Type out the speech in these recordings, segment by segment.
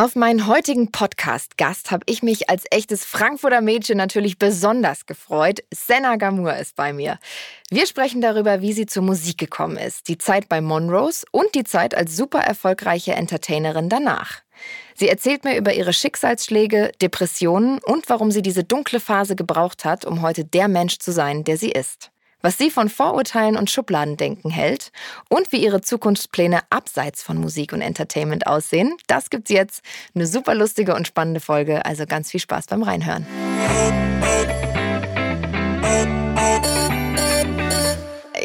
Auf meinen heutigen Podcast-Gast habe ich mich als echtes Frankfurter Mädchen natürlich besonders gefreut. Senna Gamur ist bei mir. Wir sprechen darüber, wie sie zur Musik gekommen ist, die Zeit bei Monrose und die Zeit als super erfolgreiche Entertainerin danach. Sie erzählt mir über ihre Schicksalsschläge, Depressionen und warum sie diese dunkle Phase gebraucht hat, um heute der Mensch zu sein, der sie ist was sie von Vorurteilen und Schubladendenken hält und wie ihre Zukunftspläne abseits von Musik und Entertainment aussehen. Das gibt's jetzt. Eine super lustige und spannende Folge, also ganz viel Spaß beim Reinhören.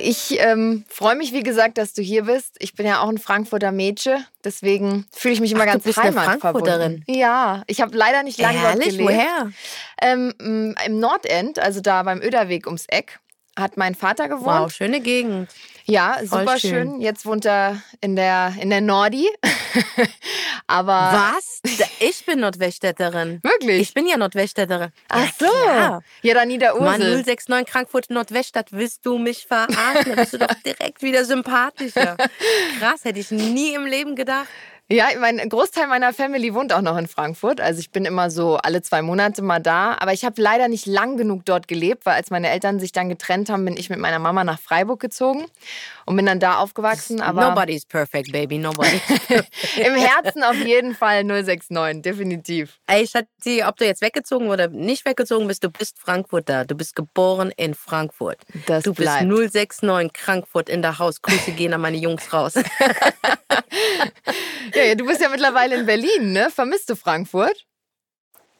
Ich ähm, freue mich, wie gesagt, dass du hier bist. Ich bin ja auch ein Frankfurter Mädchen, deswegen fühle ich mich immer Ach, ganz du bist heimatverbunden. Ja, ich habe leider nicht lange dort gelebt. Woher? Ähm, Im Nordend, also da beim Öderweg ums Eck hat mein Vater gewohnt. Wow, schöne Gegend. Ja, super schön. schön. Jetzt wohnt er in der, in der Nordi. Aber. Was? Ich bin Nordweststädterin. Wirklich? Ich bin ja Nordweststädterin. Ach so. Ja, ja dann Niederursel. Mann, 069 Frankfurt Nordweststadt, willst du mich verarschen? Da bist du doch direkt wieder sympathischer. Krass, hätte ich nie im Leben gedacht. Ja, mein Großteil meiner Family wohnt auch noch in Frankfurt. Also ich bin immer so alle zwei Monate mal da. Aber ich habe leider nicht lang genug dort gelebt, weil als meine Eltern sich dann getrennt haben, bin ich mit meiner Mama nach Freiburg gezogen und bin dann da aufgewachsen. Aber Nobody's perfect, baby, nobody. Im Herzen auf jeden Fall 069, definitiv. Ey, Schatzi, ob du jetzt weggezogen oder nicht weggezogen bist, du bist Frankfurter. Du bist geboren in Frankfurt. Das du bleibt. bist 069 Frankfurt in der Haus. Grüße gehen an meine Jungs raus. Ja, du bist ja mittlerweile in Berlin, ne? Vermisst du Frankfurt?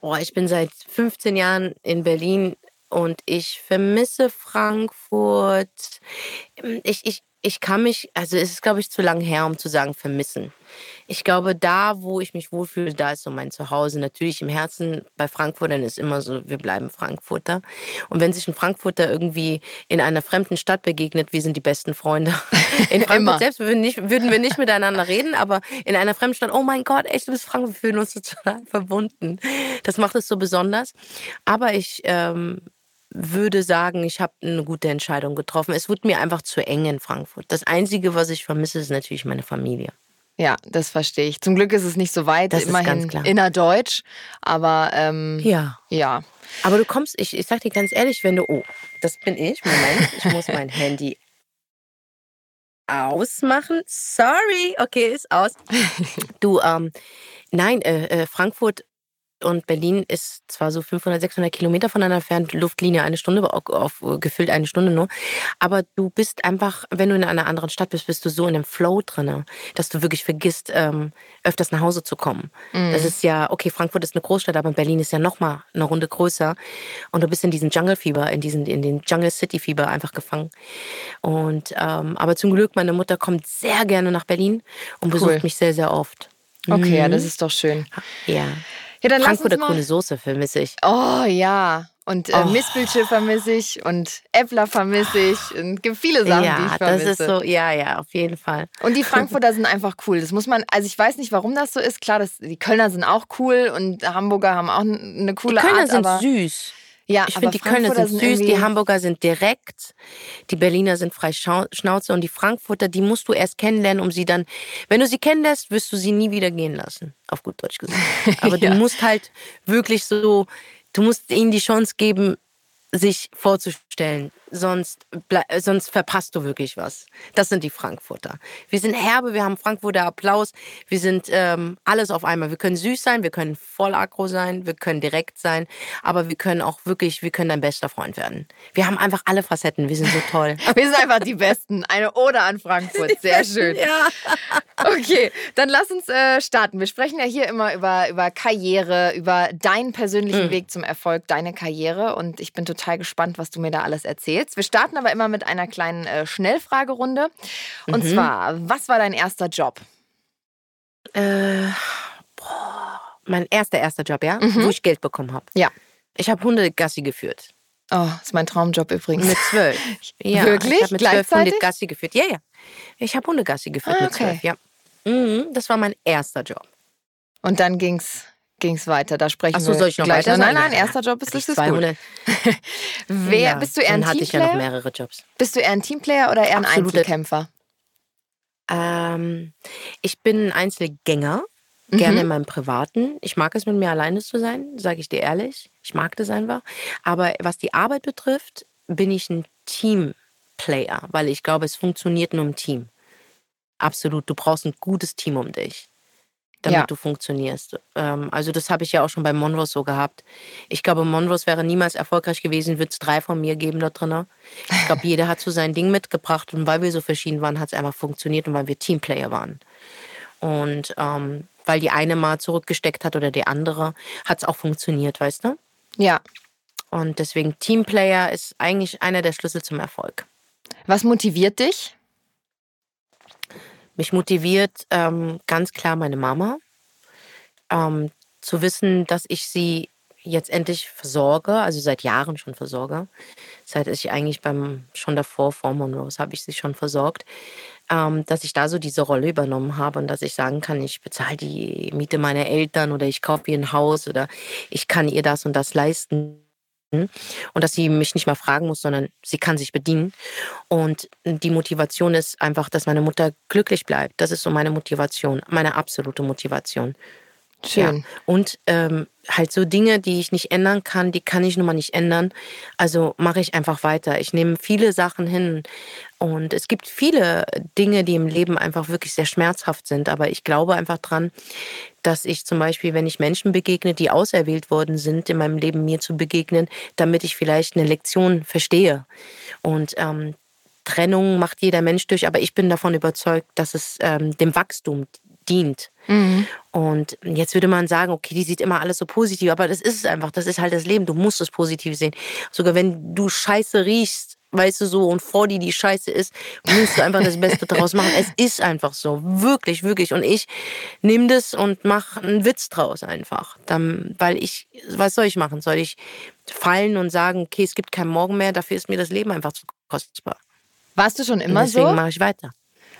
Oh, ich bin seit 15 Jahren in Berlin und ich vermisse Frankfurt. Ich, ich, ich kann mich, also es ist, glaube ich, zu lang her, um zu sagen, vermissen. Ich glaube, da, wo ich mich wohlfühle, da ist so mein Zuhause. Natürlich im Herzen bei Frankfurtern ist immer so, wir bleiben Frankfurter. Und wenn sich ein Frankfurter irgendwie in einer fremden Stadt begegnet, wir sind die besten Freunde. In Frankfurt selbst würden, nicht, würden wir nicht miteinander reden, aber in einer fremden Stadt, oh mein Gott, echt, du bist Frankfurt, wir fühlen uns total verbunden. Das macht es so besonders. Aber ich ähm, würde sagen, ich habe eine gute Entscheidung getroffen. Es wird mir einfach zu eng in Frankfurt. Das Einzige, was ich vermisse, ist natürlich meine Familie. Ja, das verstehe ich. Zum Glück ist es nicht so weit, das immerhin innerdeutsch. Aber ähm, ja. ja. Aber du kommst, ich, ich sag dir ganz ehrlich, wenn du, oh, das bin ich, Moment, ich muss mein Handy ausmachen. Sorry, okay, ist aus. Du, ähm, nein, äh, äh, Frankfurt und Berlin ist zwar so 500, 600 Kilometer voneinander entfernt, Luftlinie eine Stunde, auf, auf, gefüllt eine Stunde nur. Aber du bist einfach, wenn du in einer anderen Stadt bist, bist du so in dem Flow drin, dass du wirklich vergisst, ähm, öfters nach Hause zu kommen. Mhm. Das ist ja, okay, Frankfurt ist eine Großstadt, aber Berlin ist ja nochmal eine Runde größer. Und du bist in diesem Jungle-Fieber, in, diesen, in den Jungle City-Fieber einfach gefangen. Und, ähm, aber zum Glück, meine Mutter kommt sehr gerne nach Berlin und besucht cool. mich sehr, sehr oft. Okay, mhm. ja, das ist doch schön. Ja. Ja, dann Frankfurter grüne Soße vermisse ich. Oh ja. Und äh, oh. Mispelche vermisse ich und Äppler vermisse ich. Und gibt viele Sachen, ja, die ich vermisse. Das ist so, ja, ja, auf jeden Fall. Und die Frankfurter sind einfach cool. Das muss man, also ich weiß nicht, warum das so ist. Klar, das, die Kölner sind auch cool und Hamburger haben auch eine coole die Kölner Art. sind süß. Ja, ich finde, die Kölner sind süß, die Hamburger sind direkt, die Berliner sind frei Schnauze und die Frankfurter, die musst du erst kennenlernen, um sie dann, wenn du sie kennenlässt, wirst du sie nie wieder gehen lassen, auf gut Deutsch gesagt. Aber ja. du musst halt wirklich so, du musst ihnen die Chance geben, sich vorzustellen, sonst, sonst verpasst du wirklich was. Das sind die Frankfurter. Wir sind herbe, wir haben Frankfurter Applaus, wir sind ähm, alles auf einmal. Wir können süß sein, wir können voll aggro sein, wir können direkt sein, aber wir können auch wirklich, wir können dein bester Freund werden. Wir haben einfach alle Facetten, wir sind so toll. wir sind einfach die Besten. Eine Ode an Frankfurt, sehr schön. Ja. Okay, dann lass uns äh, starten. Wir sprechen ja hier immer über, über Karriere, über deinen persönlichen mhm. Weg zum Erfolg, deine Karriere und ich bin total gespannt, was du mir da alles erzählst willst. Wir starten aber immer mit einer kleinen äh, Schnellfragerunde. Und mhm. zwar, was war dein erster Job? Äh, boah, mein erster, erster Job, ja? Mhm. Wo ich Geld bekommen habe. Ja. Ich habe Hundegassi geführt. Oh, ist mein Traumjob übrigens. Mit zwölf. Ja, Wirklich? Ich habe mit zwölf Hundegassi geführt. Ja, ja. Ich habe Hundegassi geführt ah, okay. mit zwölf, ja. Mhm, das war mein erster Job. Und dann ging's ging es weiter. Da sprechen Ach so, soll ich noch gleich. weiter Nein, nein, erster Job ist das ist gut. Wer, ja, bist du eher ein dann hatte ich ja noch mehrere Jobs. Bist du eher ein Teamplayer oder eher ein Absolute. Einzelkämpfer? Ähm, ich bin ein Einzelgänger. Mhm. Gerne in meinem Privaten. Ich mag es, mit mir alleine zu sein, sage ich dir ehrlich. Ich mag das einfach. Aber was die Arbeit betrifft, bin ich ein Teamplayer, weil ich glaube, es funktioniert nur im Team. Absolut. Du brauchst ein gutes Team um dich damit ja. du funktionierst. Ähm, also das habe ich ja auch schon bei Monros so gehabt. Ich glaube, Monros wäre niemals erfolgreich gewesen, würde es drei von mir geben da drin. Ich glaube, jeder hat so sein Ding mitgebracht und weil wir so verschieden waren, hat es einfach funktioniert und weil wir Teamplayer waren. Und ähm, weil die eine mal zurückgesteckt hat oder die andere, hat es auch funktioniert, weißt du? Ja. Und deswegen Teamplayer ist eigentlich einer der Schlüssel zum Erfolg. Was motiviert dich? Mich motiviert ähm, ganz klar meine Mama. Ähm, zu wissen, dass ich sie jetzt endlich versorge, also seit Jahren schon versorge. Seit ich eigentlich beim, schon davor, vor Monrose, habe ich sie schon versorgt. Ähm, dass ich da so diese Rolle übernommen habe und dass ich sagen kann, ich bezahle die Miete meiner Eltern oder ich kaufe ihr ein Haus oder ich kann ihr das und das leisten und dass sie mich nicht mal fragen muss, sondern sie kann sich bedienen. Und die Motivation ist einfach, dass meine Mutter glücklich bleibt. Das ist so meine Motivation, meine absolute Motivation. Schön. Ja. Und ähm, halt so Dinge, die ich nicht ändern kann, die kann ich nun mal nicht ändern. Also mache ich einfach weiter. Ich nehme viele Sachen hin. Und es gibt viele Dinge, die im Leben einfach wirklich sehr schmerzhaft sind. Aber ich glaube einfach dran, dass ich zum Beispiel, wenn ich Menschen begegne, die auserwählt worden sind, in meinem Leben mir zu begegnen, damit ich vielleicht eine Lektion verstehe. Und ähm, Trennung macht jeder Mensch durch, aber ich bin davon überzeugt, dass es ähm, dem Wachstum dient. Mhm. Und jetzt würde man sagen, okay, die sieht immer alles so positiv, aber das ist es einfach, das ist halt das Leben, du musst es positiv sehen. Sogar wenn du Scheiße riechst, weißt du so, und vor dir die Scheiße ist, musst du einfach das Beste daraus machen. Es ist einfach so, wirklich, wirklich. Und ich nehme das und mache einen Witz draus einfach. Dann, weil ich, was soll ich machen? Soll ich fallen und sagen, okay, es gibt keinen Morgen mehr, dafür ist mir das Leben einfach zu kostbar. Warst du schon immer deswegen so? Deswegen mache ich weiter.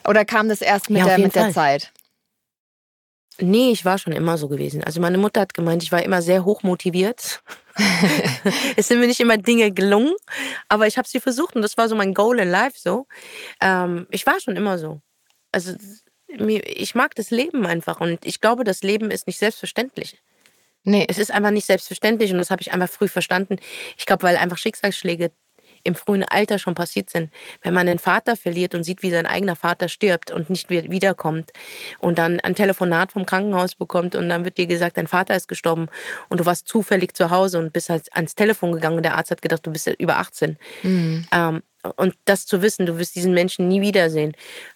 Oder kam das erst mit, ja, der, mit der Zeit? Nee, ich war schon immer so gewesen. Also meine Mutter hat gemeint, ich war immer sehr hoch motiviert. es sind mir nicht immer Dinge gelungen, aber ich habe sie versucht und das war so mein Goal in life so. Ähm, ich war schon immer so. Also ich mag das Leben einfach und ich glaube, das Leben ist nicht selbstverständlich. Nee. Es ist einfach nicht selbstverständlich und das habe ich einfach früh verstanden. Ich glaube, weil einfach Schicksalsschläge im frühen Alter schon passiert sind. Wenn man einen Vater verliert und sieht, wie sein eigener Vater stirbt und nicht wiederkommt und dann ein Telefonat vom Krankenhaus bekommt und dann wird dir gesagt, dein Vater ist gestorben und du warst zufällig zu Hause und bist halt ans Telefon gegangen und der Arzt hat gedacht, du bist über 18. Mhm. Ähm, und das zu wissen, du wirst diesen Menschen nie wiedersehen,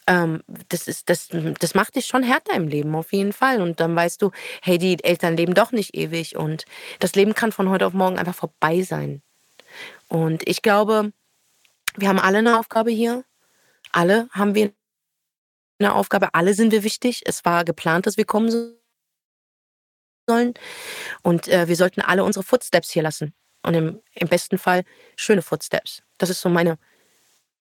ähm, das, ist, das, das macht dich schon härter im Leben, auf jeden Fall. Und dann weißt du, hey, die Eltern leben doch nicht ewig und das Leben kann von heute auf morgen einfach vorbei sein. Und ich glaube, wir haben alle eine Aufgabe hier. Alle haben wir eine Aufgabe. Alle sind wir wichtig. Es war geplant, dass wir kommen sollen. Und äh, wir sollten alle unsere Footsteps hier lassen. Und im, im besten Fall schöne Footsteps. Das ist so meine,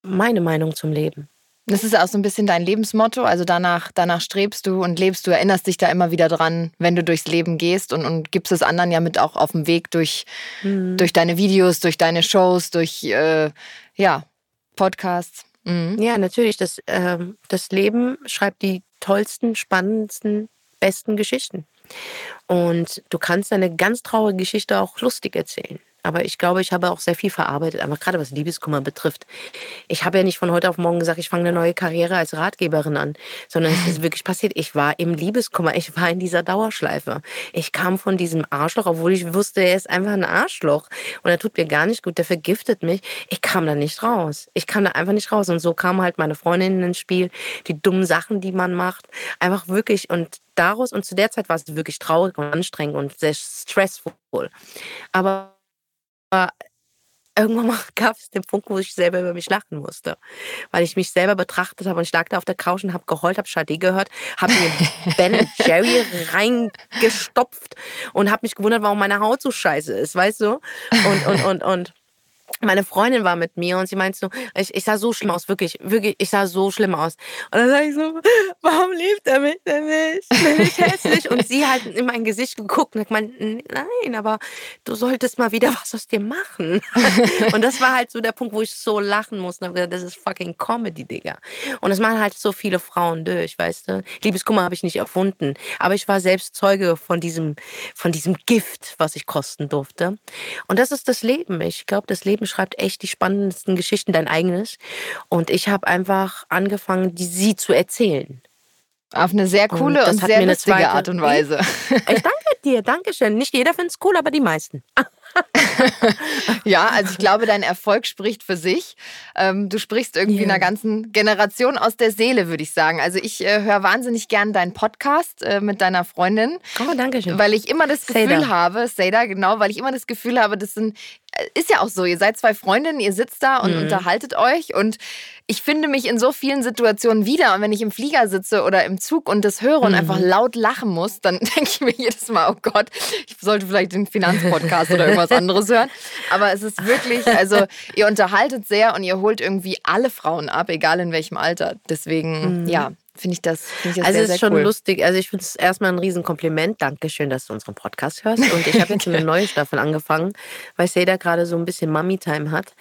meine Meinung zum Leben. Das ist auch so ein bisschen dein Lebensmotto. Also danach, danach strebst du und lebst. Du erinnerst dich da immer wieder dran, wenn du durchs Leben gehst und, und gibst es anderen ja mit auch auf dem Weg durch, mhm. durch deine Videos, durch deine Shows, durch äh, ja, Podcasts. Mhm. Ja, natürlich. Das, äh, das Leben schreibt die tollsten, spannendsten, besten Geschichten. Und du kannst eine ganz traurige Geschichte auch lustig erzählen. Aber ich glaube, ich habe auch sehr viel verarbeitet, einfach gerade was Liebeskummer betrifft. Ich habe ja nicht von heute auf morgen gesagt, ich fange eine neue Karriere als Ratgeberin an, sondern es ist wirklich passiert. Ich war im Liebeskummer, ich war in dieser Dauerschleife. Ich kam von diesem Arschloch, obwohl ich wusste, er ist einfach ein Arschloch und er tut mir gar nicht gut, der vergiftet mich. Ich kam da nicht raus. Ich kam da einfach nicht raus. Und so kamen halt meine Freundinnen ins Spiel, die dummen Sachen, die man macht. Einfach wirklich und daraus und zu der Zeit war es wirklich traurig und anstrengend und sehr stressful. Aber aber irgendwann gab es den Punkt, wo ich selber über mich lachen musste. Weil ich mich selber betrachtet habe und ich lag da auf der Couch und habe geheult, habe Sade gehört, habe mir Ben Jerry reingestopft und habe mich gewundert, warum meine Haut so scheiße ist, weißt du? Und, und, und, und meine Freundin war mit mir und sie meinte so, ich, ich sah so schlimm aus, wirklich, wirklich, ich sah so schlimm aus. Und dann sag ich so, warum liebt er mich denn nicht? Bin ich hässlich? Und sie hat in mein Gesicht geguckt und hat gemeint, nein, aber du solltest mal wieder was aus dir machen. und das war halt so der Punkt, wo ich so lachen musste. Und gesagt, das ist fucking Comedy, Digga. Und das machen halt so viele Frauen durch, weißt du? Liebeskummer habe ich nicht erfunden. Aber ich war selbst Zeuge von diesem, von diesem Gift, was ich kosten durfte. Und das ist das Leben. Ich glaube, das Leben schreibt echt die spannendsten Geschichten, dein eigenes. Und ich habe einfach angefangen, die, sie zu erzählen. Auf eine sehr coole und, und sehr lustige Art und Weise. Ich danke dir, danke schön. Nicht jeder findet es cool, aber die meisten. ja, also ich glaube, dein Erfolg spricht für sich. Ähm, du sprichst irgendwie yeah. einer ganzen Generation aus der Seele, würde ich sagen. Also ich äh, höre wahnsinnig gern deinen Podcast äh, mit deiner Freundin. Oh, danke schön. Weil ich immer das Gefühl Seda. habe, Seda, genau, weil ich immer das Gefühl habe, das sind ist ja auch so, ihr seid zwei Freundinnen, ihr sitzt da und mhm. unterhaltet euch und ich finde mich in so vielen Situationen wieder und wenn ich im Flieger sitze oder im Zug und das höre und mhm. einfach laut lachen muss, dann denke ich mir jedes Mal, oh Gott, ich sollte vielleicht den Finanzpodcast oder irgendwas anderes hören. Aber es ist wirklich, also ihr unterhaltet sehr und ihr holt irgendwie alle Frauen ab, egal in welchem Alter. Deswegen, mhm. ja, finde ich das, find ich das also sehr, es ist schon cool. lustig. Also ich finde es erstmal ein Riesenkompliment. Dankeschön, dass du unseren Podcast hörst. Und ich habe jetzt eine neue Staffel angefangen, weil Seda gerade so ein bisschen Mummy-Time hat.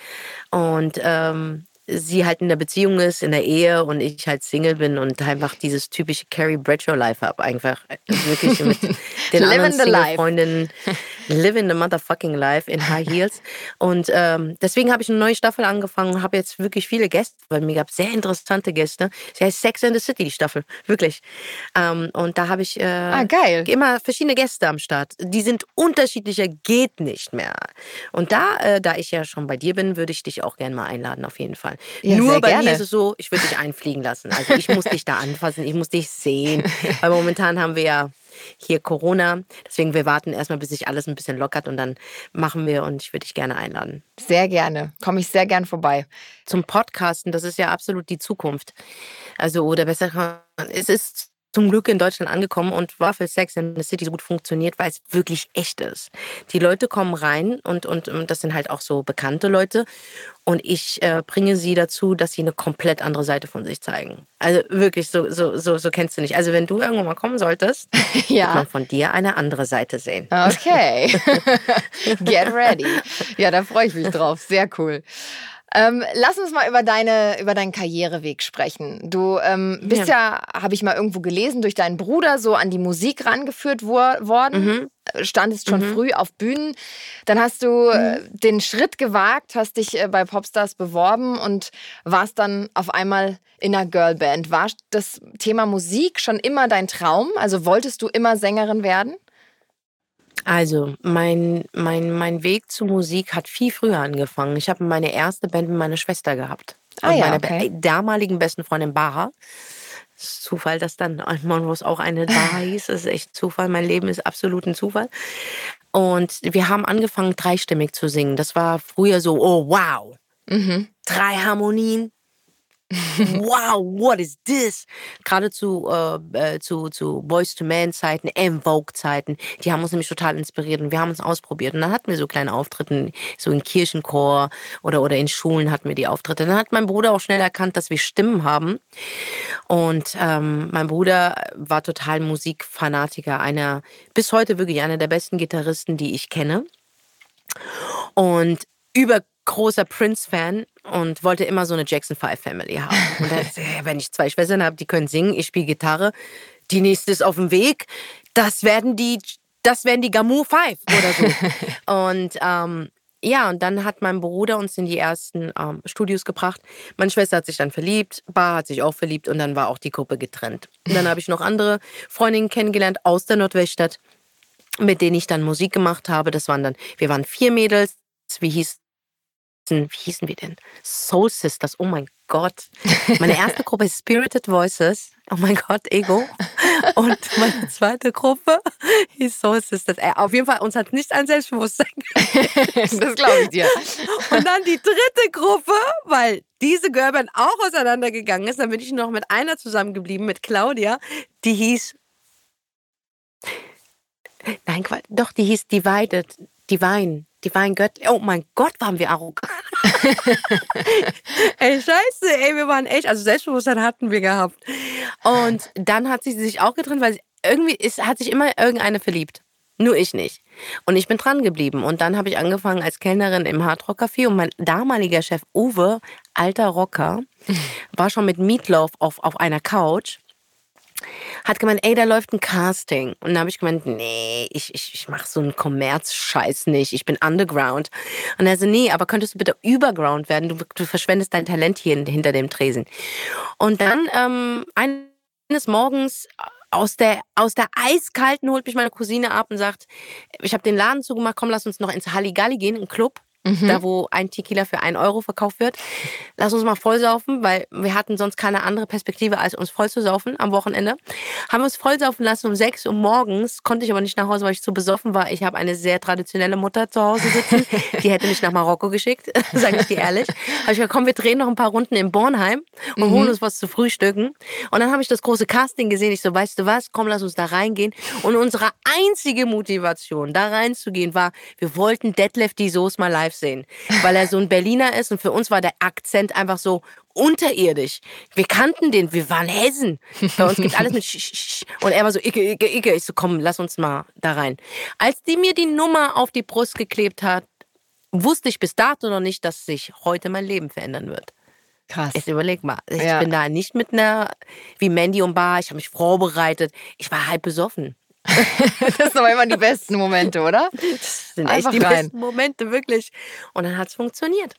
Und ähm, sie halt in der Beziehung ist, in der Ehe und ich halt Single bin und einfach dieses typische Carrie Bradshaw Life habe. Einfach wirklich mit den anderen Single-Freundinnen living the motherfucking life in High Heels. Und ähm, deswegen habe ich eine neue Staffel angefangen und habe jetzt wirklich viele Gäste, weil mir gab sehr interessante Gäste. Sie heißt Sex in the City, die Staffel. Wirklich. Ähm, und da habe ich äh, ah, geil. immer verschiedene Gäste am Start. Die sind unterschiedlicher, geht nicht mehr. Und da, äh, da ich ja schon bei dir bin, würde ich dich auch gerne mal einladen, auf jeden Fall. Ja, Nur bei gerne. mir ist es so, ich würde dich einfliegen lassen. Also ich muss dich da anfassen, ich muss dich sehen. Weil momentan haben wir ja hier Corona. Deswegen, wir warten erstmal, bis sich alles ein bisschen lockert und dann machen wir und ich würde dich gerne einladen. Sehr gerne. Komme ich sehr gern vorbei. Zum Podcasten, das ist ja absolut die Zukunft. Also, oder besser, es ist zum Glück in Deutschland angekommen und war für Sex in the City so gut funktioniert, weil es wirklich echt ist. Die Leute kommen rein und, und, und das sind halt auch so bekannte Leute und ich äh, bringe sie dazu, dass sie eine komplett andere Seite von sich zeigen. Also wirklich, so, so, so, so kennst du nicht. Also wenn du irgendwann mal kommen solltest, ja. wird man von dir eine andere Seite sehen. Okay. Get ready. Ja, da freue ich mich drauf. Sehr cool. Ähm, lass uns mal über, deine, über deinen Karriereweg sprechen. Du ähm, bist ja, ja habe ich mal irgendwo gelesen, durch deinen Bruder so an die Musik rangeführt wo worden. Mhm. Äh, standest schon mhm. früh auf Bühnen. Dann hast du äh, mhm. den Schritt gewagt, hast dich äh, bei Popstars beworben und warst dann auf einmal in einer Girlband. War das Thema Musik schon immer dein Traum? Also wolltest du immer Sängerin werden? Also, mein, mein, mein Weg zur Musik hat viel früher angefangen. Ich habe meine erste Band mit meiner Schwester gehabt. Ah, und ja, meiner okay. damaligen besten Freundin Bara. Zufall, dass dann Monrose auch eine Bara hieß. Das ist echt Zufall. Mein Leben ist absolut ein Zufall. Und wir haben angefangen, dreistimmig zu singen. Das war früher so, oh wow. Mhm. Drei Harmonien, wow, what is this? Gerade zu, äh, äh, zu, zu Boys to Man Zeiten, M Vogue Zeiten, die haben uns nämlich total inspiriert und wir haben uns ausprobiert. Und dann hatten wir so kleine Auftritte, so in Kirchenchor oder, oder in Schulen hatten wir die Auftritte. Dann hat mein Bruder auch schnell erkannt, dass wir Stimmen haben. Und ähm, mein Bruder war total Musikfanatiker, einer, bis heute wirklich einer der besten Gitarristen, die ich kenne. Und über großer Prince-Fan und wollte immer so eine Jackson 5 Family haben. Und dann, wenn ich zwei Schwestern habe, die können singen, ich spiele Gitarre, die nächste ist auf dem Weg, das werden die, das werden die Gamu 5 oder so. und ähm, ja, und dann hat mein Bruder uns in die ersten ähm, Studios gebracht. Meine Schwester hat sich dann verliebt, Bar hat sich auch verliebt und dann war auch die Gruppe getrennt. Und dann habe ich noch andere Freundinnen kennengelernt aus der Nordweststadt, mit denen ich dann Musik gemacht habe. Das waren dann, wir waren vier Mädels. Wie hieß wie hießen wir denn? Soul Sisters, oh mein Gott. Meine erste Gruppe ist Spirited Voices, oh mein Gott, Ego. Und meine zweite Gruppe hieß Soul Sisters. Äh, auf jeden Fall, uns hat nicht an Selbstbewusstsein. das glaube ich dir. Und dann die dritte Gruppe, weil diese Girlband auch auseinandergegangen ist, dann bin ich noch mit einer zusammengeblieben, mit Claudia, die hieß Nein, doch, die hieß Divided, Divine. Die waren göttlich. Oh mein Gott, waren wir arrogant. ey, scheiße, ey, wir waren echt, also Selbstbewusstsein hatten wir gehabt. Und dann hat sie sich auch getrennt, weil irgendwie ist, hat sich immer irgendeine verliebt. Nur ich nicht. Und ich bin dran geblieben. Und dann habe ich angefangen als Kellnerin im Hardrock Café und mein damaliger Chef Uwe, alter Rocker, war schon mit Meatloaf auf, auf einer Couch hat gemeint, ey, da läuft ein Casting. Und dann habe ich gemeint, nee, ich, ich, ich mache so einen Kommerz-Scheiß nicht. Ich bin Underground. Und er so, nee, aber könntest du bitte Überground werden? Du, du verschwendest dein Talent hier hinter dem Tresen. Und dann ähm, eines Morgens aus der, aus der Eiskalten holt mich meine Cousine ab und sagt, ich habe den Laden zugemacht, komm, lass uns noch ins Halligalli gehen, einen Club. Mhm. Da, wo ein Tequila für einen Euro verkauft wird. Lass uns mal vollsaufen, weil wir hatten sonst keine andere Perspektive, als uns voll zu saufen am Wochenende. Haben uns vollsaufen lassen um 6 Uhr morgens, konnte ich aber nicht nach Hause, weil ich zu besoffen war. Ich habe eine sehr traditionelle Mutter zu Hause sitzen. Die hätte mich nach Marokko geschickt, sage ich dir ehrlich. Habe ich gesagt, komm, wir drehen noch ein paar Runden in Bornheim und mhm. holen uns was zu frühstücken. Und dann habe ich das große Casting gesehen. Ich so, weißt du was, komm, lass uns da reingehen. Und unsere einzige Motivation, da reinzugehen, war, wir wollten Detlef die Soße mal live sehen, weil er so ein Berliner ist und für uns war der Akzent einfach so unterirdisch. Wir kannten den, wir waren Hessen. Bei uns gibt alles mit Sch, Sch, Sch. und er war so icke, icke, icke. Ich so, komm, lass uns mal da rein. Als die mir die Nummer auf die Brust geklebt hat, wusste ich bis dato noch nicht, dass sich heute mein Leben verändern wird. Krass. Jetzt überleg mal. Ich ja. bin da nicht mit einer, wie Mandy und Bar, ich habe mich vorbereitet. Ich war halb besoffen. das sind aber immer die besten Momente, oder? Das sind Einfach echt die rein. besten Momente, wirklich. Und dann hat es funktioniert.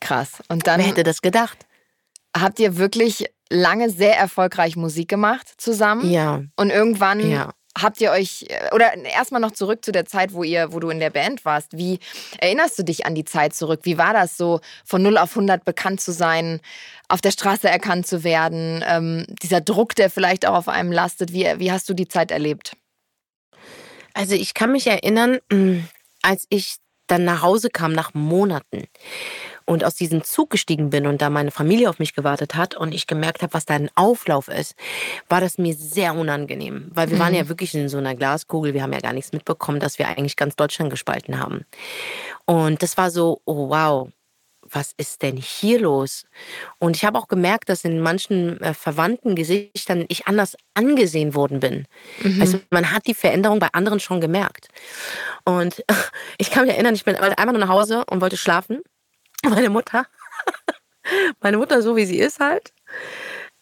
Krass. Und dann. Wer hätte das gedacht? Habt ihr wirklich lange sehr erfolgreich Musik gemacht zusammen? Ja. Und irgendwann ja. habt ihr euch, oder erstmal noch zurück zu der Zeit, wo ihr, wo du in der Band warst. Wie erinnerst du dich an die Zeit zurück? Wie war das so, von 0 auf 100 bekannt zu sein, auf der Straße erkannt zu werden? Ähm, dieser Druck, der vielleicht auch auf einem lastet. Wie, wie hast du die Zeit erlebt? Also ich kann mich erinnern, als ich dann nach Hause kam nach Monaten und aus diesem Zug gestiegen bin und da meine Familie auf mich gewartet hat und ich gemerkt habe, was da ein Auflauf ist, war das mir sehr unangenehm, weil wir mhm. waren ja wirklich in so einer Glaskugel, wir haben ja gar nichts mitbekommen, dass wir eigentlich ganz Deutschland gespalten haben. Und das war so, oh wow, was ist denn hier los? Und ich habe auch gemerkt, dass in manchen äh, verwandten Gesichtern ich anders angesehen worden bin. Mhm. Also man hat die Veränderung bei anderen schon gemerkt. Und ich kann mich erinnern, ich bin einfach nur nach Hause und wollte schlafen. Meine Mutter, meine Mutter, so wie sie ist halt,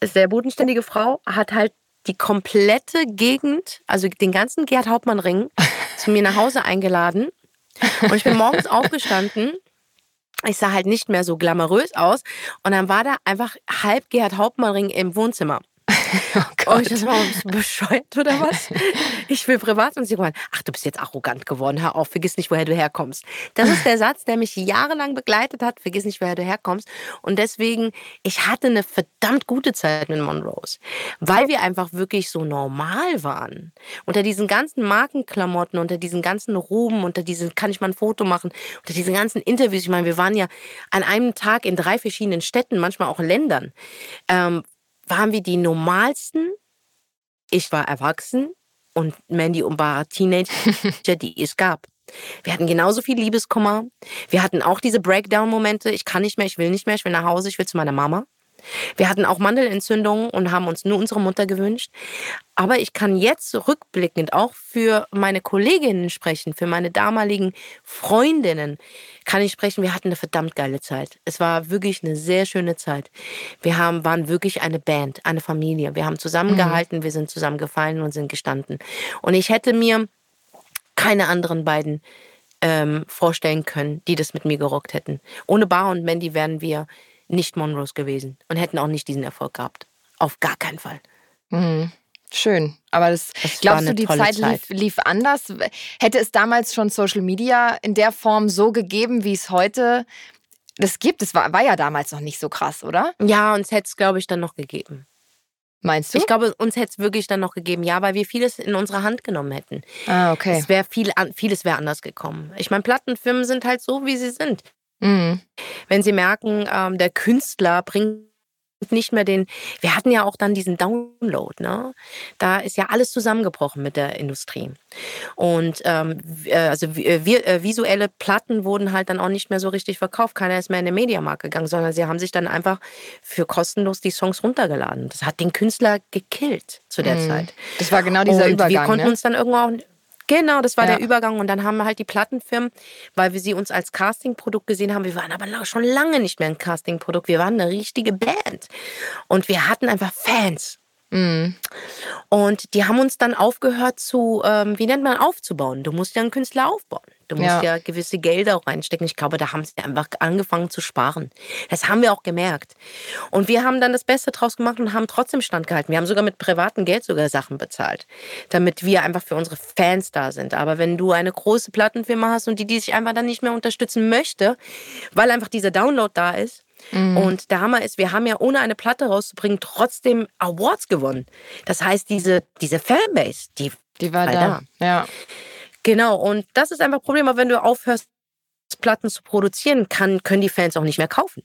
ist sehr bodenständige Frau, hat halt die komplette Gegend, also den ganzen Gerd Hauptmann Ring, zu mir nach Hause eingeladen. Und ich bin morgens aufgestanden ich sah halt nicht mehr so glamourös aus. Und dann war da einfach halb Gerhard Hauptmann-Ring im Wohnzimmer. Oh. Und ich war bescheuert oder was? Ich will privat und sie gemeint, ach, du bist jetzt arrogant geworden, hör auf, vergiss nicht, woher du herkommst. Das ist der Satz, der mich jahrelang begleitet hat, vergiss nicht, woher du herkommst. Und deswegen, ich hatte eine verdammt gute Zeit mit Monrose, weil wir einfach wirklich so normal waren. Unter diesen ganzen Markenklamotten, unter diesen ganzen Ruben, unter diesen, kann ich mal ein Foto machen, unter diesen ganzen Interviews. Ich meine, wir waren ja an einem Tag in drei verschiedenen Städten, manchmal auch Ländern. Ähm, waren wir die normalsten. Ich war erwachsen und Mandy und war Teenager, die es gab. Wir hatten genauso viel Liebeskummer. Wir hatten auch diese Breakdown-Momente. Ich kann nicht mehr, ich will nicht mehr, ich will nach Hause, ich will zu meiner Mama. Wir hatten auch Mandelentzündungen und haben uns nur unsere Mutter gewünscht. Aber ich kann jetzt rückblickend auch für meine Kolleginnen sprechen, für meine damaligen Freundinnen kann ich sprechen. Wir hatten eine verdammt geile Zeit. Es war wirklich eine sehr schöne Zeit. Wir haben, waren wirklich eine Band, eine Familie. Wir haben zusammengehalten, mhm. wir sind zusammengefallen und sind gestanden. Und ich hätte mir keine anderen beiden ähm, vorstellen können, die das mit mir gerockt hätten. Ohne Bar und Mandy wären wir nicht Monrose gewesen und hätten auch nicht diesen Erfolg gehabt. Auf gar keinen Fall. Mhm. Schön. Aber das, das glaubst du, die Zeit, Zeit. Lief, lief, anders? Hätte es damals schon Social Media in der Form so gegeben, wie es heute das gibt? Es war, war ja damals noch nicht so krass, oder? Ja, uns hätte es, glaube ich, dann noch gegeben. Meinst du? Ich glaube, uns hätte es wirklich dann noch gegeben, ja, weil wir vieles in unsere Hand genommen hätten. Ah, okay. Es wär viel, vieles wäre anders gekommen. Ich meine, Plattenfirmen sind halt so, wie sie sind. Mhm. Wenn sie merken, ähm, der Künstler bringt nicht mehr den, wir hatten ja auch dann diesen Download, ne? Da ist ja alles zusammengebrochen mit der Industrie. Und ähm, äh, also äh, wir, äh, visuelle Platten wurden halt dann auch nicht mehr so richtig verkauft. Keiner ist mehr in den Mediamarkt gegangen, sondern sie haben sich dann einfach für kostenlos die Songs runtergeladen. Das hat den Künstler gekillt zu der mhm. Zeit. Das war genau dieser Und Übergang. Wir konnten ne? uns dann irgendwann Genau, das war ja. der Übergang. Und dann haben wir halt die Plattenfirmen, weil wir sie uns als Castingprodukt gesehen haben. Wir waren aber schon lange nicht mehr ein Castingprodukt. Wir waren eine richtige Band. Und wir hatten einfach Fans. Mhm. Und die haben uns dann aufgehört zu, ähm, wie nennt man, aufzubauen. Du musst ja einen Künstler aufbauen. Du musst ja. ja gewisse Gelder auch reinstecken. Ich glaube, da haben sie einfach angefangen zu sparen. Das haben wir auch gemerkt. Und wir haben dann das Beste draus gemacht und haben trotzdem standgehalten. Wir haben sogar mit privatem Geld sogar Sachen bezahlt, damit wir einfach für unsere Fans da sind. Aber wenn du eine große Plattenfirma hast und die, die sich einfach dann nicht mehr unterstützen möchte, weil einfach dieser Download da ist, Mhm. Und der Hammer ist, wir haben ja ohne eine Platte rauszubringen trotzdem Awards gewonnen. Das heißt, diese, diese Fanbase, die, die war, war da. da. Ja. Genau, und das ist einfach ein Problem, wenn du aufhörst, Platten zu produzieren, kann, können die Fans auch nicht mehr kaufen.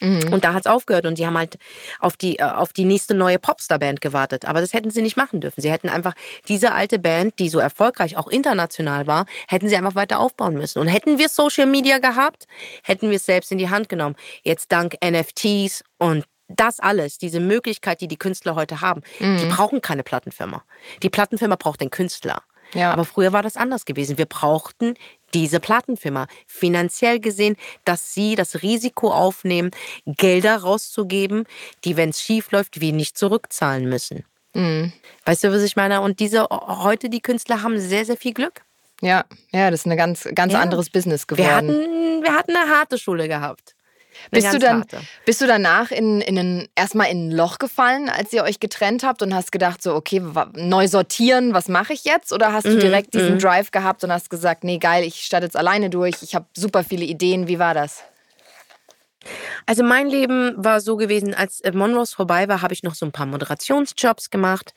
Mhm. Und da hat es aufgehört und die haben halt auf die, äh, auf die nächste neue Popstar-Band gewartet. Aber das hätten sie nicht machen dürfen. Sie hätten einfach diese alte Band, die so erfolgreich auch international war, hätten sie einfach weiter aufbauen müssen. Und hätten wir Social Media gehabt, hätten wir es selbst in die Hand genommen. Jetzt dank NFTs und das alles, diese Möglichkeit, die die Künstler heute haben, mhm. die brauchen keine Plattenfirma. Die Plattenfirma braucht den Künstler. Ja. Aber früher war das anders gewesen. Wir brauchten diese Plattenfirma finanziell gesehen, dass sie das Risiko aufnehmen, Gelder rauszugeben, die, wenn es schief läuft, wir nicht zurückzahlen müssen. Mhm. Weißt du, was ich meine? Und diese heute, die Künstler haben sehr, sehr viel Glück. Ja, ja, das ist ein ganz, ganz ja. anderes Business geworden. Wir hatten, wir hatten eine harte Schule gehabt. Bist du, dann, bist du danach in, in ein, erstmal in ein Loch gefallen, als ihr euch getrennt habt und hast gedacht, so, okay, neu sortieren, was mache ich jetzt? Oder hast du mhm, direkt diesen mhm. Drive gehabt und hast gesagt, nee, geil, ich starte jetzt alleine durch, ich habe super viele Ideen. Wie war das? Also mein Leben war so gewesen, als Monrose vorbei war, habe ich noch so ein paar Moderationsjobs gemacht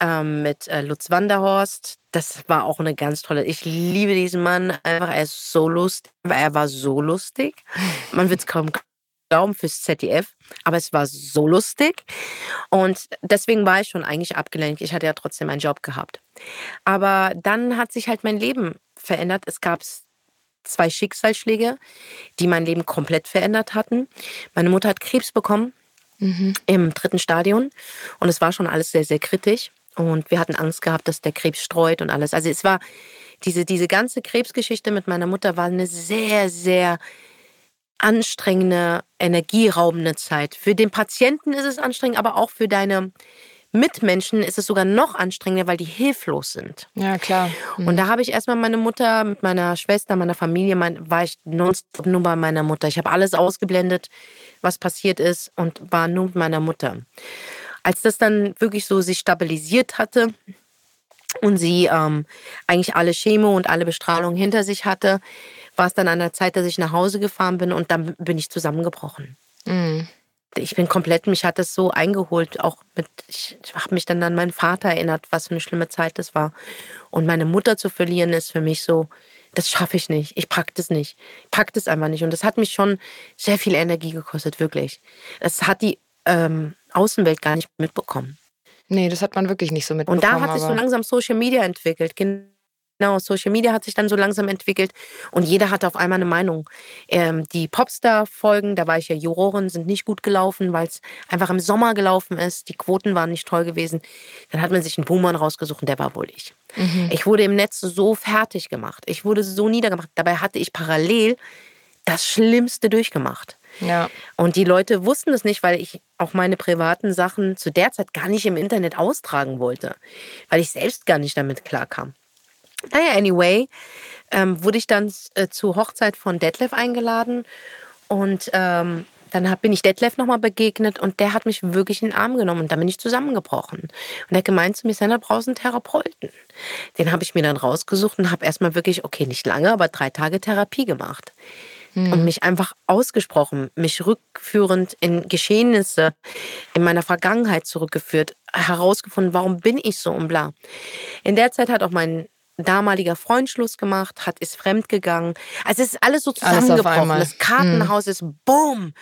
ähm, mit äh, Lutz Wanderhorst. Das war auch eine ganz tolle. Ich liebe diesen Mann einfach. Er ist so lustig. Er war so lustig. Man wird es kaum glauben fürs ZDF, aber es war so lustig und deswegen war ich schon eigentlich abgelenkt. Ich hatte ja trotzdem einen Job gehabt. Aber dann hat sich halt mein Leben verändert. Es gab zwei Schicksalsschläge, die mein Leben komplett verändert hatten. Meine Mutter hat Krebs bekommen mhm. im dritten Stadion und es war schon alles sehr, sehr kritisch. Und wir hatten Angst gehabt, dass der Krebs streut und alles. Also es war, diese, diese ganze Krebsgeschichte mit meiner Mutter war eine sehr, sehr anstrengende, energieraubende Zeit. Für den Patienten ist es anstrengend, aber auch für deine Mitmenschen ist es sogar noch anstrengender, weil die hilflos sind. Ja, klar. Mhm. Und da habe ich erstmal meine Mutter mit meiner Schwester, meiner Familie, mein, war ich nonstop nur bei meiner Mutter. Ich habe alles ausgeblendet, was passiert ist und war nur mit meiner Mutter. Als das dann wirklich so sich stabilisiert hatte und sie ähm, eigentlich alle Chemo und alle Bestrahlung hinter sich hatte, war es dann an der Zeit, dass ich nach Hause gefahren bin und dann bin ich zusammengebrochen. Mhm. Ich bin komplett, mich hat das so eingeholt, auch mit, ich, ich habe mich dann an meinen Vater erinnert, was für eine schlimme Zeit das war. Und meine Mutter zu verlieren ist für mich so, das schaffe ich nicht. Ich pack das nicht. Ich pack das einfach nicht. Und das hat mich schon sehr viel Energie gekostet, wirklich. Das hat die ähm, Außenwelt gar nicht mitbekommen. Nee, das hat man wirklich nicht so mitbekommen. Und da hat sich so langsam Social Media entwickelt. Genau, Social Media hat sich dann so langsam entwickelt und jeder hatte auf einmal eine Meinung. Ähm, die Popstar-Folgen, da war ich ja Jurorin, sind nicht gut gelaufen, weil es einfach im Sommer gelaufen ist. Die Quoten waren nicht toll gewesen. Dann hat man sich einen Boomer rausgesucht und der war wohl ich. Mhm. Ich wurde im Netz so fertig gemacht. Ich wurde so niedergemacht. Dabei hatte ich parallel das Schlimmste durchgemacht. Ja. Und die Leute wussten es nicht, weil ich auch meine privaten Sachen zu der Zeit gar nicht im Internet austragen wollte, weil ich selbst gar nicht damit klarkam. Naja, anyway, ähm, wurde ich dann äh, zur Hochzeit von Detlef eingeladen und ähm, dann hab, bin ich Detlef nochmal begegnet und der hat mich wirklich in den Arm genommen und dann bin ich zusammengebrochen. Und er hat gemeint zu mir, Sandra, brauchst einen Therapeuten. Den habe ich mir dann rausgesucht und habe erstmal wirklich, okay, nicht lange, aber drei Tage Therapie gemacht mhm. und mich einfach ausgesprochen, mich rückführend in Geschehnisse in meiner Vergangenheit zurückgeführt, herausgefunden, warum bin ich so und bla. In der Zeit hat auch mein damaliger Freund Schluss gemacht, hat ist fremd gegangen. Also es ist alles so zusammengebrochen. Alles das Kartenhaus mhm. ist boom.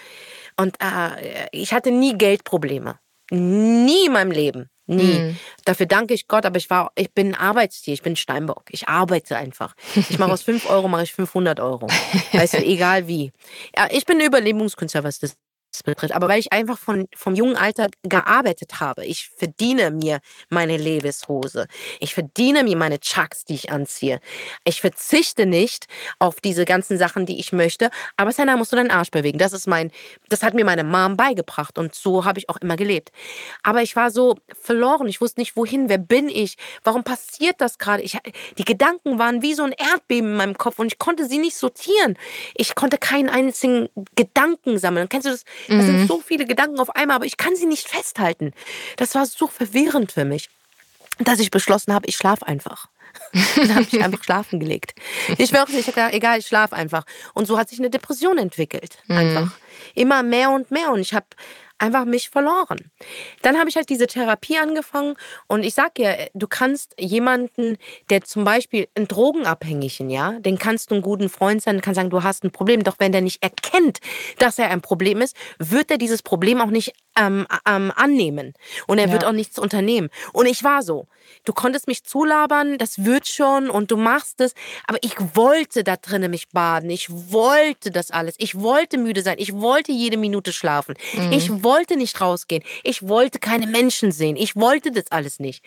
Und äh, ich hatte nie Geldprobleme. Nie in meinem Leben. Nie. Mhm. Dafür danke ich Gott, aber ich war, ich bin ein Arbeitstier, ich bin Steinbock. Ich arbeite einfach. Ich mache aus 5 Euro, mache ich 500 Euro. Weißt du, egal wie. Ja, ich bin Überlebungskünstler, was das betrifft. Aber weil ich einfach von, vom jungen Alter gearbeitet habe. Ich verdiene mir meine Levis-Hose. Ich verdiene mir meine Chucks, die ich anziehe. Ich verzichte nicht auf diese ganzen Sachen, die ich möchte. Aber Senna, musst du deinen Arsch bewegen. Das ist mein, das hat mir meine Mom beigebracht und so habe ich auch immer gelebt. Aber ich war so verloren. Ich wusste nicht, wohin. Wer bin ich? Warum passiert das gerade? Die Gedanken waren wie so ein Erdbeben in meinem Kopf und ich konnte sie nicht sortieren. Ich konnte keinen einzigen Gedanken sammeln. Kennst du das? Das mhm. sind so viele Gedanken auf einmal, aber ich kann sie nicht festhalten. Das war so verwirrend für mich, dass ich beschlossen habe, ich schlafe einfach. dann habe ich einfach schlafen gelegt. Ich schwöre ich habe egal, ich schlafe einfach. Und so hat sich eine Depression entwickelt. Mhm. Einfach. Immer mehr und mehr. Und ich habe einfach mich verloren. Dann habe ich halt diese Therapie angefangen und ich sag ja, du kannst jemanden, der zum Beispiel ein Drogenabhängigen, ja, den kannst du einen guten Freund sein, kann sagen, du hast ein Problem. Doch wenn der nicht erkennt, dass er ein Problem ist, wird er dieses Problem auch nicht ähm, ähm, annehmen und er ja. wird auch nichts unternehmen. Und ich war so. Du konntest mich zulabern, das wird schon und du machst es, aber ich wollte da drinnen mich baden. Ich wollte das alles. Ich wollte müde sein. Ich wollte jede Minute schlafen. Mhm. Ich wollte nicht rausgehen. Ich wollte keine Menschen sehen. Ich wollte das alles nicht.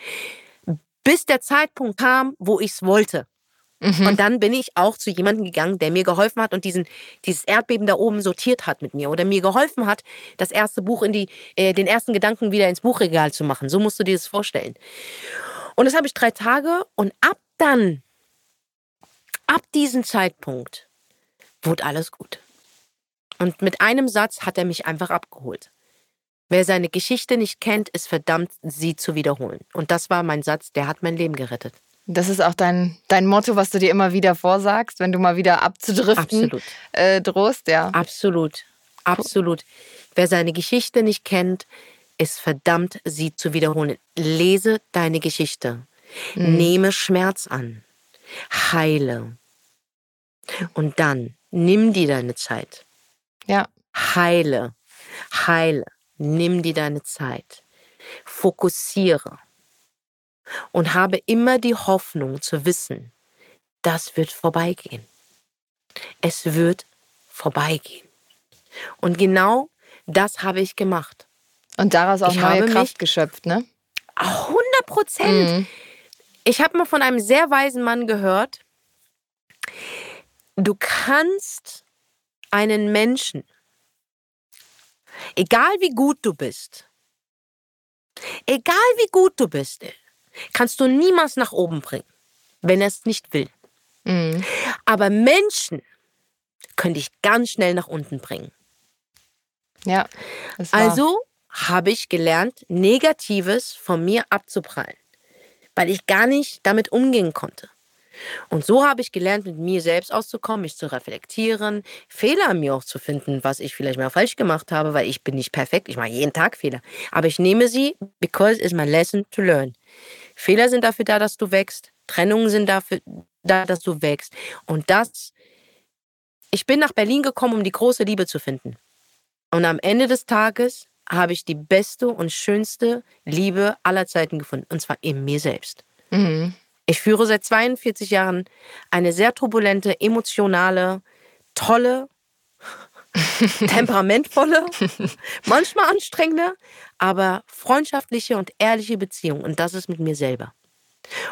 Bis der Zeitpunkt kam, wo ich es wollte. Mhm. Und dann bin ich auch zu jemandem gegangen, der mir geholfen hat und diesen, dieses Erdbeben da oben sortiert hat mit mir oder mir geholfen hat, das erste Buch in die, äh, den ersten Gedanken wieder ins Buchregal zu machen. So musst du dir das vorstellen. Und das habe ich drei Tage und ab dann, ab diesem Zeitpunkt, wurde alles gut. Und mit einem Satz hat er mich einfach abgeholt. Wer seine Geschichte nicht kennt, ist verdammt, sie zu wiederholen. Und das war mein Satz, der hat mein Leben gerettet. Das ist auch dein, dein Motto, was du dir immer wieder vorsagst, wenn du mal wieder abzudriften Absolut. Äh, drohst, ja. Absolut. Absolut. Wer seine Geschichte nicht kennt, ist verdammt, sie zu wiederholen. Lese deine Geschichte. Mhm. Nehme Schmerz an. Heile. Und dann nimm dir deine Zeit. Ja. Heile. Heile. Nimm dir deine Zeit. Fokussiere. Und habe immer die Hoffnung zu wissen, das wird vorbeigehen. Es wird vorbeigehen. Und genau das habe ich gemacht. Und daraus auch ich neue Kraft geschöpft, ne? 100 Prozent. Mhm. Ich habe mal von einem sehr weisen Mann gehört, du kannst einen Menschen Egal wie gut du bist, egal wie gut du bist, kannst du niemals nach oben bringen, wenn er es nicht will. Mhm. Aber Menschen können dich ganz schnell nach unten bringen. Ja. Also habe ich gelernt, Negatives von mir abzuprallen, weil ich gar nicht damit umgehen konnte. Und so habe ich gelernt, mit mir selbst auszukommen, mich zu reflektieren, Fehler an mir auch zu finden, was ich vielleicht mal falsch gemacht habe, weil ich bin nicht perfekt. Ich mache jeden Tag Fehler. Aber ich nehme sie, because it's my lesson to learn. Fehler sind dafür da, dass du wächst. Trennungen sind dafür da, dass du wächst. Und das, ich bin nach Berlin gekommen, um die große Liebe zu finden. Und am Ende des Tages habe ich die beste und schönste Liebe aller Zeiten gefunden. Und zwar in mir selbst. Mhm. Ich führe seit 42 Jahren eine sehr turbulente, emotionale, tolle, temperamentvolle, manchmal anstrengende, aber freundschaftliche und ehrliche Beziehung. Und das ist mit mir selber.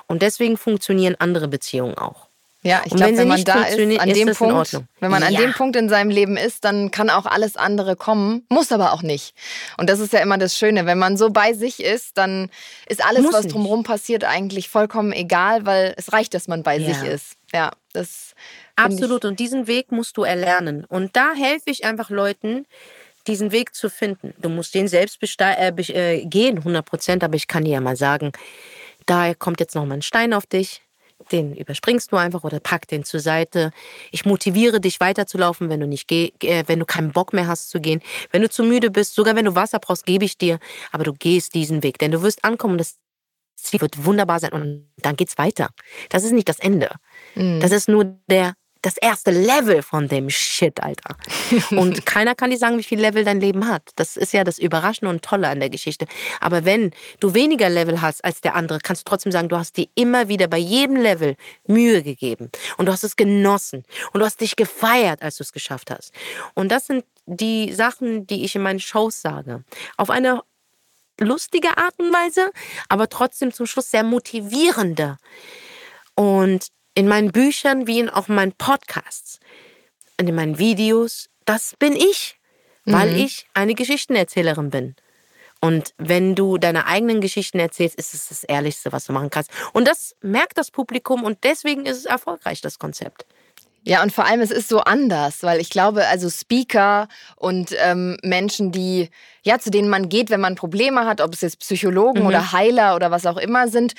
Und deswegen funktionieren andere Beziehungen auch. Ja, ich glaube, wenn man da ist, an dem ist Punkt, wenn man an ja. dem Punkt in seinem Leben ist, dann kann auch alles andere kommen, muss aber auch nicht. Und das ist ja immer das Schöne, wenn man so bei sich ist, dann ist alles, muss was nicht. drumherum passiert, eigentlich vollkommen egal, weil es reicht, dass man bei ja. sich ist. Ja, das absolut. Und diesen Weg musst du erlernen. Und da helfe ich einfach Leuten, diesen Weg zu finden. Du musst den selbst äh, äh, gehen, 100 Prozent. Aber ich kann dir ja mal sagen, da kommt jetzt noch mal ein Stein auf dich den überspringst du einfach oder pack den zur Seite. Ich motiviere dich weiterzulaufen, wenn du nicht geh, äh, wenn du keinen Bock mehr hast zu gehen. Wenn du zu müde bist, sogar wenn du Wasser brauchst, gebe ich dir. Aber du gehst diesen Weg, denn du wirst ankommen. Das Ziel wird wunderbar sein und dann geht's weiter. Das ist nicht das Ende. Mhm. Das ist nur der das erste Level von dem Shit, Alter. Und keiner kann dir sagen, wie viel Level dein Leben hat. Das ist ja das Überraschende und Tolle an der Geschichte. Aber wenn du weniger Level hast als der andere, kannst du trotzdem sagen, du hast dir immer wieder bei jedem Level Mühe gegeben. Und du hast es genossen. Und du hast dich gefeiert, als du es geschafft hast. Und das sind die Sachen, die ich in meinen Shows sage. Auf eine lustige Art und Weise, aber trotzdem zum Schluss sehr motivierende. Und in meinen Büchern wie in auch meinen Podcasts und in meinen Videos, das bin ich, weil mhm. ich eine Geschichtenerzählerin bin. Und wenn du deine eigenen Geschichten erzählst, ist es das Ehrlichste, was du machen kannst. Und das merkt das Publikum und deswegen ist es erfolgreich, das Konzept. Ja, und vor allem, es ist so anders, weil ich glaube, also Speaker und ähm, Menschen, die, ja, zu denen man geht, wenn man Probleme hat, ob es jetzt Psychologen mhm. oder Heiler oder was auch immer sind,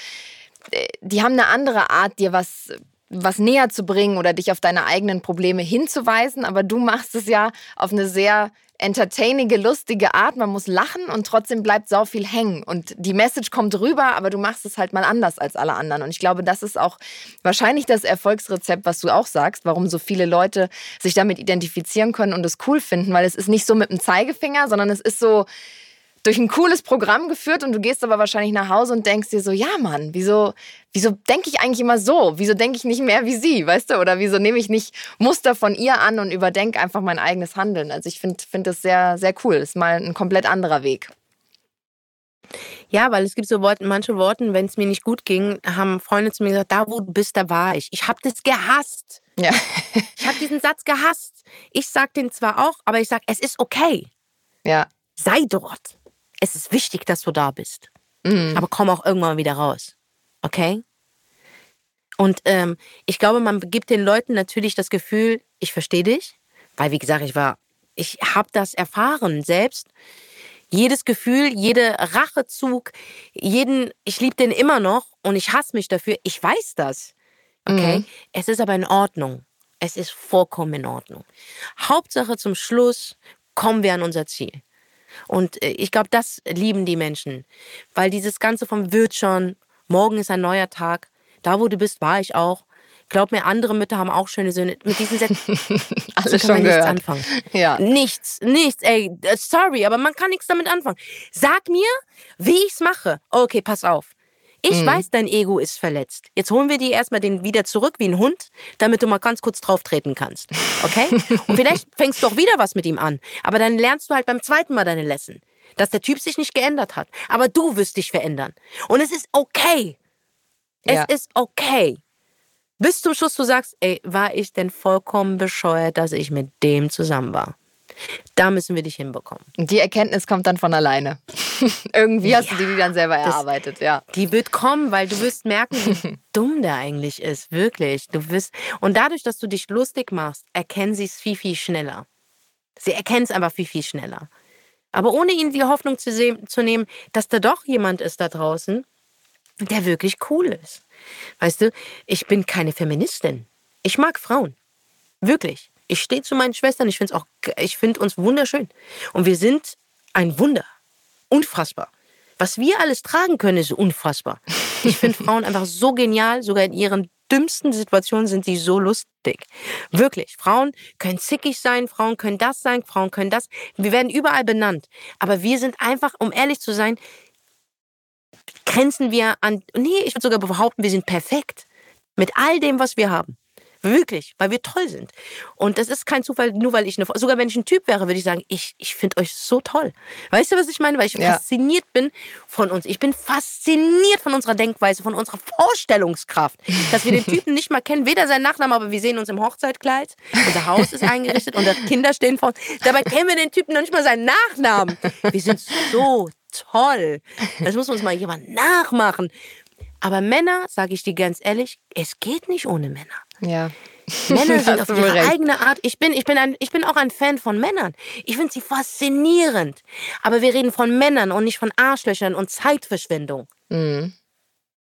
die haben eine andere Art, dir was was näher zu bringen oder dich auf deine eigenen Probleme hinzuweisen, aber du machst es ja auf eine sehr entertainige, lustige Art. Man muss lachen und trotzdem bleibt sau viel hängen. Und die Message kommt rüber, aber du machst es halt mal anders als alle anderen. Und ich glaube, das ist auch wahrscheinlich das Erfolgsrezept, was du auch sagst, warum so viele Leute sich damit identifizieren können und es cool finden, weil es ist nicht so mit dem Zeigefinger, sondern es ist so, durch ein cooles Programm geführt und du gehst aber wahrscheinlich nach Hause und denkst dir so, ja Mann, wieso, wieso denke ich eigentlich immer so? Wieso denke ich nicht mehr wie sie, weißt du? Oder wieso nehme ich nicht Muster von ihr an und überdenke einfach mein eigenes Handeln? Also ich finde find das sehr, sehr cool. Das ist mal ein komplett anderer Weg. Ja, weil es gibt so Worte, manche Worte, wenn es mir nicht gut ging, haben Freunde zu mir gesagt, da wo du bist, da war ich. Ich habe das gehasst. Ja. ich habe diesen Satz gehasst. Ich sage den zwar auch, aber ich sage, es ist okay. Ja. Sei dort es ist wichtig, dass du da bist. Mhm. Aber komm auch irgendwann wieder raus. Okay? Und ähm, ich glaube, man gibt den Leuten natürlich das Gefühl, ich verstehe dich, weil wie gesagt, ich war, ich habe das erfahren selbst. Jedes Gefühl, jeder Rachezug, jeden, ich liebe den immer noch und ich hasse mich dafür. Ich weiß das. Okay? Mhm. Es ist aber in Ordnung. Es ist vollkommen in Ordnung. Hauptsache zum Schluss kommen wir an unser Ziel. Und äh, ich glaube, das lieben die Menschen. Weil dieses Ganze vom wird schon, morgen ist ein neuer Tag, da wo du bist, war ich auch. Glaub mir, andere Mütter haben auch schöne Söhne. Mit diesen Sätzen Alles kann man nichts anfangen. Ja. Nichts, nichts. Ey, äh, sorry, aber man kann nichts damit anfangen. Sag mir, wie ich's mache. Okay, pass auf. Ich mhm. weiß, dein Ego ist verletzt. Jetzt holen wir dir erstmal den wieder zurück wie ein Hund, damit du mal ganz kurz drauf treten kannst. Okay? Und vielleicht fängst du auch wieder was mit ihm an. Aber dann lernst du halt beim zweiten Mal deine Lesson. Dass der Typ sich nicht geändert hat. Aber du wirst dich verändern. Und es ist okay. Es ja. ist okay. Bis zum Schluss du sagst, ey, war ich denn vollkommen bescheuert, dass ich mit dem zusammen war? Da müssen wir dich hinbekommen. Die Erkenntnis kommt dann von alleine. Irgendwie hast ja, du die dann selber erarbeitet, ja. Die wird kommen, weil du wirst merken, wie dumm der eigentlich ist. Wirklich. Du wirst, und dadurch, dass du dich lustig machst, erkennen sie es viel, viel schneller. Sie erkennen es einfach viel, viel schneller. Aber ohne ihnen die Hoffnung zu, sehen, zu nehmen, dass da doch jemand ist da draußen, der wirklich cool ist. Weißt du, ich bin keine Feministin. Ich mag Frauen. Wirklich. Ich stehe zu meinen Schwestern. Ich finde auch, ich finde uns wunderschön. Und wir sind ein Wunder. Unfassbar. Was wir alles tragen können, ist unfassbar. Ich finde Frauen einfach so genial. Sogar in ihren dümmsten Situationen sind sie so lustig. Wirklich. Frauen können zickig sein, Frauen können das sein, Frauen können das. Wir werden überall benannt. Aber wir sind einfach, um ehrlich zu sein, grenzen wir an, nee, ich würde sogar behaupten, wir sind perfekt. Mit all dem, was wir haben. Wirklich, weil wir toll sind. Und das ist kein Zufall, nur weil ich eine, sogar wenn ich ein Typ wäre, würde ich sagen, ich, ich finde euch so toll. Weißt du, was ich meine? Weil ich ja. fasziniert bin von uns. Ich bin fasziniert von unserer Denkweise, von unserer Vorstellungskraft. Dass wir den Typen nicht mal kennen, weder seinen Nachnamen, aber wir sehen uns im Hochzeitkleid. Unser Haus ist eingerichtet und Kinder stehen vor uns. Dabei kennen wir den Typen noch nicht mal seinen Nachnamen. Wir sind so toll. Das muss uns mal jemand nachmachen. Aber Männer, sage ich dir ganz ehrlich, es geht nicht ohne Männer. Ja. Männer sind auf ihre recht. eigene Art. Ich bin, ich, bin ein, ich bin auch ein Fan von Männern. Ich finde sie faszinierend. Aber wir reden von Männern und nicht von Arschlöchern und Zeitverschwendung. Mhm.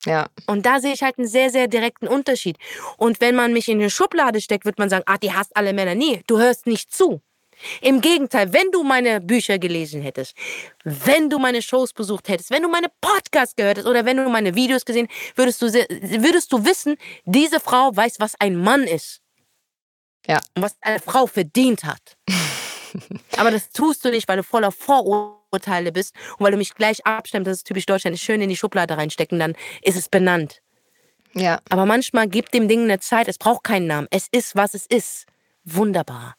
Ja. Und da sehe ich halt einen sehr, sehr direkten Unterschied. Und wenn man mich in eine Schublade steckt, wird man sagen, ah, die hasst alle Männer. Nee, du hörst nicht zu. Im Gegenteil, wenn du meine Bücher gelesen hättest, wenn du meine Shows besucht hättest, wenn du meine Podcasts gehört hättest oder wenn du meine Videos gesehen, würdest du, würdest du wissen, diese Frau weiß, was ein Mann ist. Ja. Und was eine Frau verdient hat. Aber das tust du nicht, weil du voller Vorurteile bist und weil du mich gleich abstemmst, das ist typisch Deutschland, schön in die Schublade reinstecken, dann ist es benannt. Ja. Aber manchmal gibt dem Ding eine Zeit, es braucht keinen Namen. Es ist, was es ist. Wunderbar.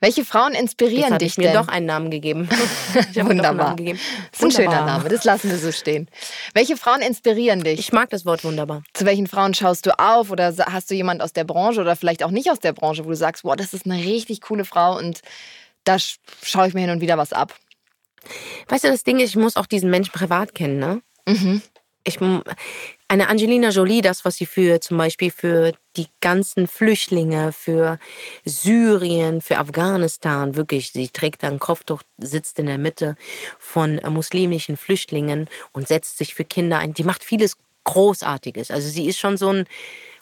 Welche Frauen inspirieren Jetzt dich ich mir denn? doch einen Namen gegeben. Ich habe mir doch einen Wunderbar. Namen gegeben. Das ist ein schöner. Name, das lassen wir so stehen. Welche Frauen inspirieren dich? Ich mag das Wort wunderbar. Zu welchen Frauen schaust du auf oder hast du jemand aus der Branche oder vielleicht auch nicht aus der Branche, wo du sagst, boah, das ist eine richtig coole Frau und da sch- schaue ich mir hin und wieder was ab. Weißt du, das Ding ist, ich muss auch diesen Menschen privat kennen, ne? Mhm. Ich, eine Angelina Jolie, das, was sie für zum Beispiel für die ganzen Flüchtlinge, für Syrien, für Afghanistan, wirklich, sie trägt ein Kopftuch, sitzt in der Mitte von muslimischen Flüchtlingen und setzt sich für Kinder ein. Die macht vieles Großartiges. Also sie ist schon so ein,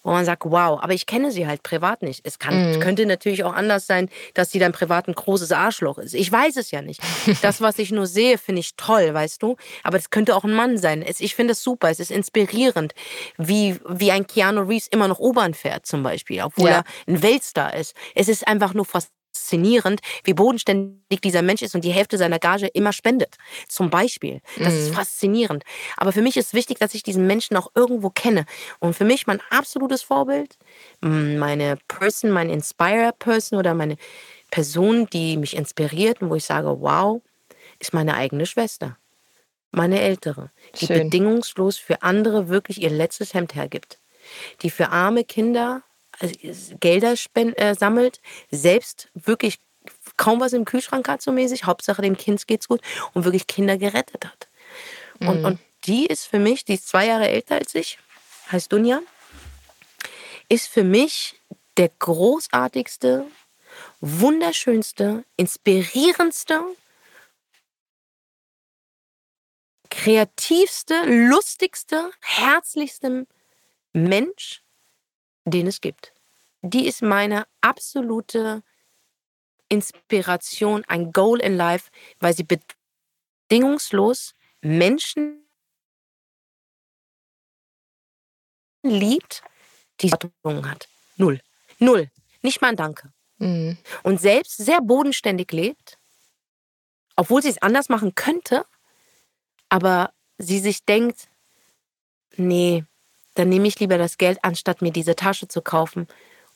wo man sagt, wow, aber ich kenne sie halt privat nicht. Es kann, könnte natürlich auch anders sein, dass sie dann privat ein großes Arschloch ist. Ich weiß es ja nicht. Das, was ich nur sehe, finde ich toll, weißt du? Aber es könnte auch ein Mann sein. Es, ich finde es super, es ist inspirierend, wie, wie ein Keanu Reeves immer noch U-Bahn fährt zum Beispiel, obwohl Ja. er ein Weltstar ist. Es ist einfach nur faszinierend, wie bodenständig dieser Mensch ist und die Hälfte seiner Gage immer spendet. Zum Beispiel. Das ist faszinierend. Aber für mich ist wichtig, dass ich diesen Menschen auch irgendwo kenne. Und für mich mein absolutes Vorbild, meine Person, mein Inspire Person oder meine Person, die mich inspiriert und wo ich sage, wow, ist meine eigene Schwester. Meine ältere, die Schön. bedingungslos für andere wirklich ihr letztes Hemd hergibt. Die für arme Kinder Gelder spend, äh, sammelt, selbst wirklich kaum was im Kühlschrank hat, so mäßig. Hauptsache dem Kind geht's gut und wirklich Kinder gerettet hat. Und, und die ist für mich, die ist zwei Jahre älter als ich, heißt Dunja, ist für mich der großartigste, wunderschönste, inspirierendste, kreativste, lustigste, herzlichste Mensch, den es gibt. Die ist meine absolute Inspiration, ein Goal in Life, weil sie bedingungslos Menschen liebt, die Erwartungen hat. Null. Null. Nicht mal ein Danke. Mhm. Und selbst sehr bodenständig lebt, obwohl sie es anders machen könnte, aber sie sich denkt, nee, dann nehme ich lieber das Geld, anstatt mir diese Tasche zu kaufen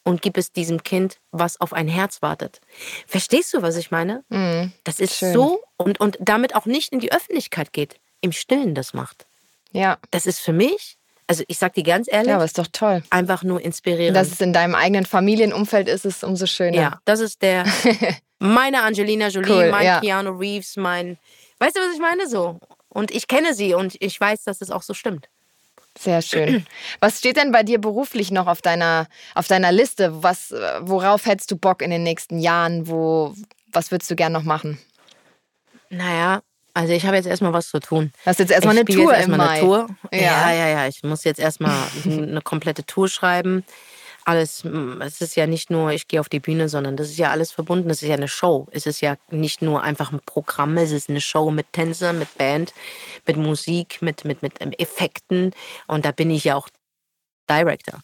und gib es diesem Kind, was auf ein Herz wartet. Verstehst du, was ich meine? Mhm. Das ist Schön. so und, und damit auch nicht in die Öffentlichkeit geht, im Stillen das macht. Ja. Das ist für mich, also ich sag dir ganz ehrlich, ja, aber ist doch toll. einfach nur inspirierend. Dass es in deinem eigenen Familienumfeld ist, ist umso schöner. Ja, das ist der, meine Angelina Jolie, Cool, mein ja. Keanu Reeves, mein, weißt du, was ich meine? So. Und ich kenne sie und ich weiß, dass es auch so stimmt. Sehr schön. Was steht denn bei dir beruflich noch auf deiner, auf deiner Liste? Was, worauf hättest du Bock in den nächsten Jahren? Wo, was würdest du gern noch machen? Naja, also ich habe jetzt erstmal was zu tun. Du hast jetzt erstmal eine Tour jetzt im erstmal Mai. eine Tour. Ja. Ja. ja, ja, Ich muss jetzt erstmal eine komplette Tour schreiben. Alles, mm, es ist ja nicht nur, ich gehe auf die Bühne, sondern das ist ja alles verbunden. Das ist ja eine Show. Es ist ja nicht nur einfach ein Programm, es ist eine Show mit Tänzern, mit Band, mit Musik, mit, mit, mit ähm, Effekten. Und da bin ich ja auch Director.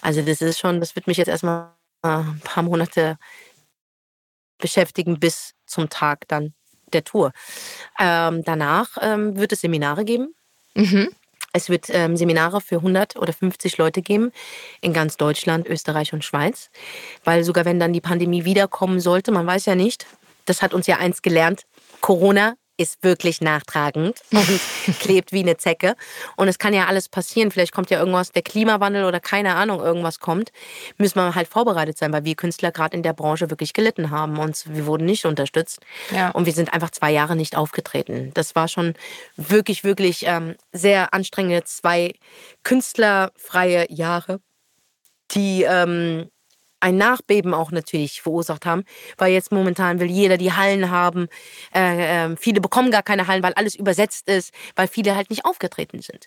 Also das ist schon, das wird mich jetzt erstmal ein paar Monate beschäftigen bis zum Tag dann der Tour. Ähm, danach ähm, wird es Seminare geben. Mhm. Es wird ähm, Seminare für 100 oder 50 Leute geben in ganz Deutschland, Österreich und Schweiz. Weil sogar wenn dann die Pandemie wiederkommen sollte, man weiß ja nicht, das hat uns ja eins gelernt, Corona ist wirklich nachtragend und klebt wie eine Zecke. Und es kann ja alles passieren. Vielleicht kommt ja irgendwas, der Klimawandel oder keine Ahnung, irgendwas kommt. Müssen wir halt vorbereitet sein, weil wir Künstler gerade in der Branche wirklich gelitten haben und wir wurden nicht unterstützt. Ja. Und wir sind einfach zwei Jahre nicht aufgetreten. Das war schon wirklich, wirklich ähm, sehr anstrengende zwei künstlerfreie Jahre, die ähm, ein Nachbeben auch natürlich verursacht haben, weil jetzt momentan will jeder die Hallen haben. Äh, äh, viele bekommen gar keine Hallen, weil alles übersetzt ist, weil viele halt nicht aufgetreten sind.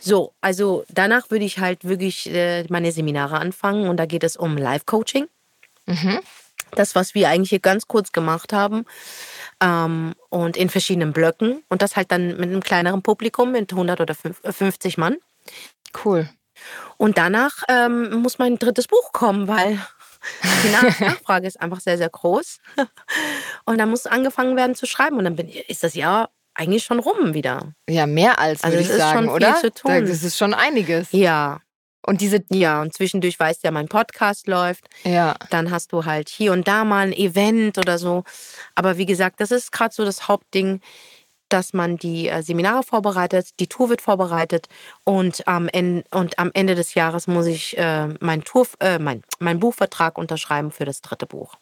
So, also danach würde ich halt wirklich äh, meine Seminare anfangen und da geht es um Live-Coaching. Das, was wir eigentlich hier ganz kurz gemacht haben. Ähm, und in verschiedenen Blöcken. Und das halt dann mit einem kleineren Publikum, mit 100 oder 50 Mann. Cool. Und danach ähm, muss mein drittes Buch kommen, weil Die Nachfrage ist einfach sehr, sehr groß. Und dann muss angefangen werden zu schreiben. Und dann bin, ist das Jahr eigentlich schon rum wieder. Ja, mehr als, Also würde ich ist sagen, oder? zu tun. Das ist schon einiges. Ja, Und diese, ja. Und zwischendurch weißt du ja, mein Podcast läuft. ja, Dann hast du halt hier und da mal ein Event oder so. Aber wie gesagt, das ist gerade so das Hauptding, dass man die äh, Seminare vorbereitet, die Tour wird vorbereitet und am, Ende, und am Ende des Jahres muss ich äh, mein, Tour, äh, mein, mein Buchvertrag unterschreiben für das dritte Buch.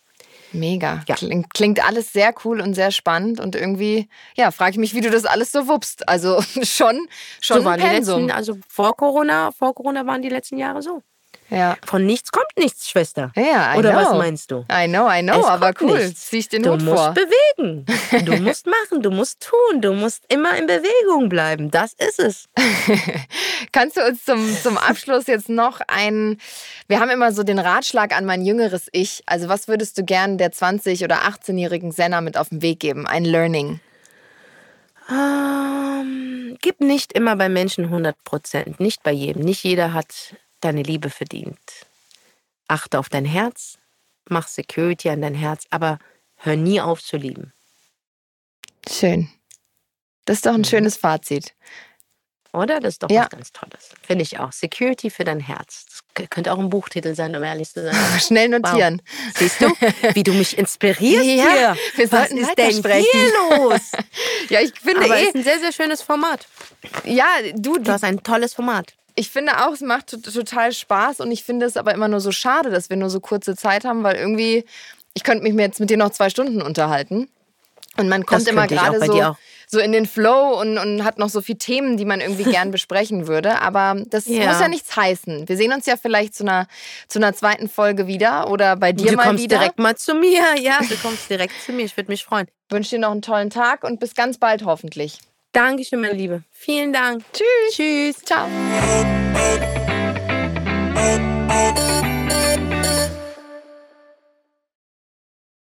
mega. Ja. Klingt, klingt alles sehr cool und sehr spannend. Und irgendwie, ja, frage ich mich, wie du das alles so wuppst. Also schon, schon so waren ein die Pensum. letzten, also vor Corona, vor Corona waren die letzten Jahre so. Ja. Von nichts kommt nichts, Schwester. Ja, I Oder know. was meinst du? I know, I know, Es aber cool. nichts. Zieh ich den Du Hut musst vor. bewegen. Du musst machen, du musst tun, du musst immer in Bewegung bleiben. Das ist es. Kannst du uns zum, zum Abschluss jetzt noch einen, wir haben immer so den Ratschlag an mein jüngeres Ich. Also was würdest du gern der 20- oder 18-jährigen Senna mit auf den Weg geben? Ein Learning. Ähm, gib nicht immer bei Menschen 100 Prozent. Nicht bei jedem. Nicht jeder hat deine Liebe verdient. Achte auf dein Herz. Mach Security an dein Herz. Aber hör nie auf zu lieben. Schön. Das ist doch ein Mhm. schönes Fazit. Oder? Das ist doch Ja. was ganz Tolles. Finde ich auch. Security für dein Herz. Das könnte auch ein Buchtitel sein, um ehrlich zu sein. Schnell notieren. Siehst du, wie du mich inspirierst Ja, hier? wir Was sollten ist denn weitersprechen. hier los? Ja, ich finde Aber eh, es ist ein sehr, sehr schönes Format. ja, du, Du hast ein tolles Format. Ich finde auch, es macht tot- total Spaß und ich finde es aber immer nur so schade, dass wir nur so kurze Zeit haben, weil irgendwie, ich könnte mich mir jetzt mit dir noch zwei Stunden unterhalten. Und man kommt immer gerade so, so in den Flow und, und hat noch so viele Themen, die man irgendwie gern besprechen würde. Aber das Ja. muss ja nichts heißen. Wir sehen uns ja vielleicht zu einer, zu einer zweiten Folge wieder oder bei dir du mal kommst wieder. direkt mal zu mir. Ja, du kommst direkt zu mir. Ich würde mich freuen. Ich wünsche dir noch einen tollen Tag und bis ganz bald hoffentlich. Dankeschön, meine Liebe. Vielen Dank. Tschüss. Tschüss. Ciao.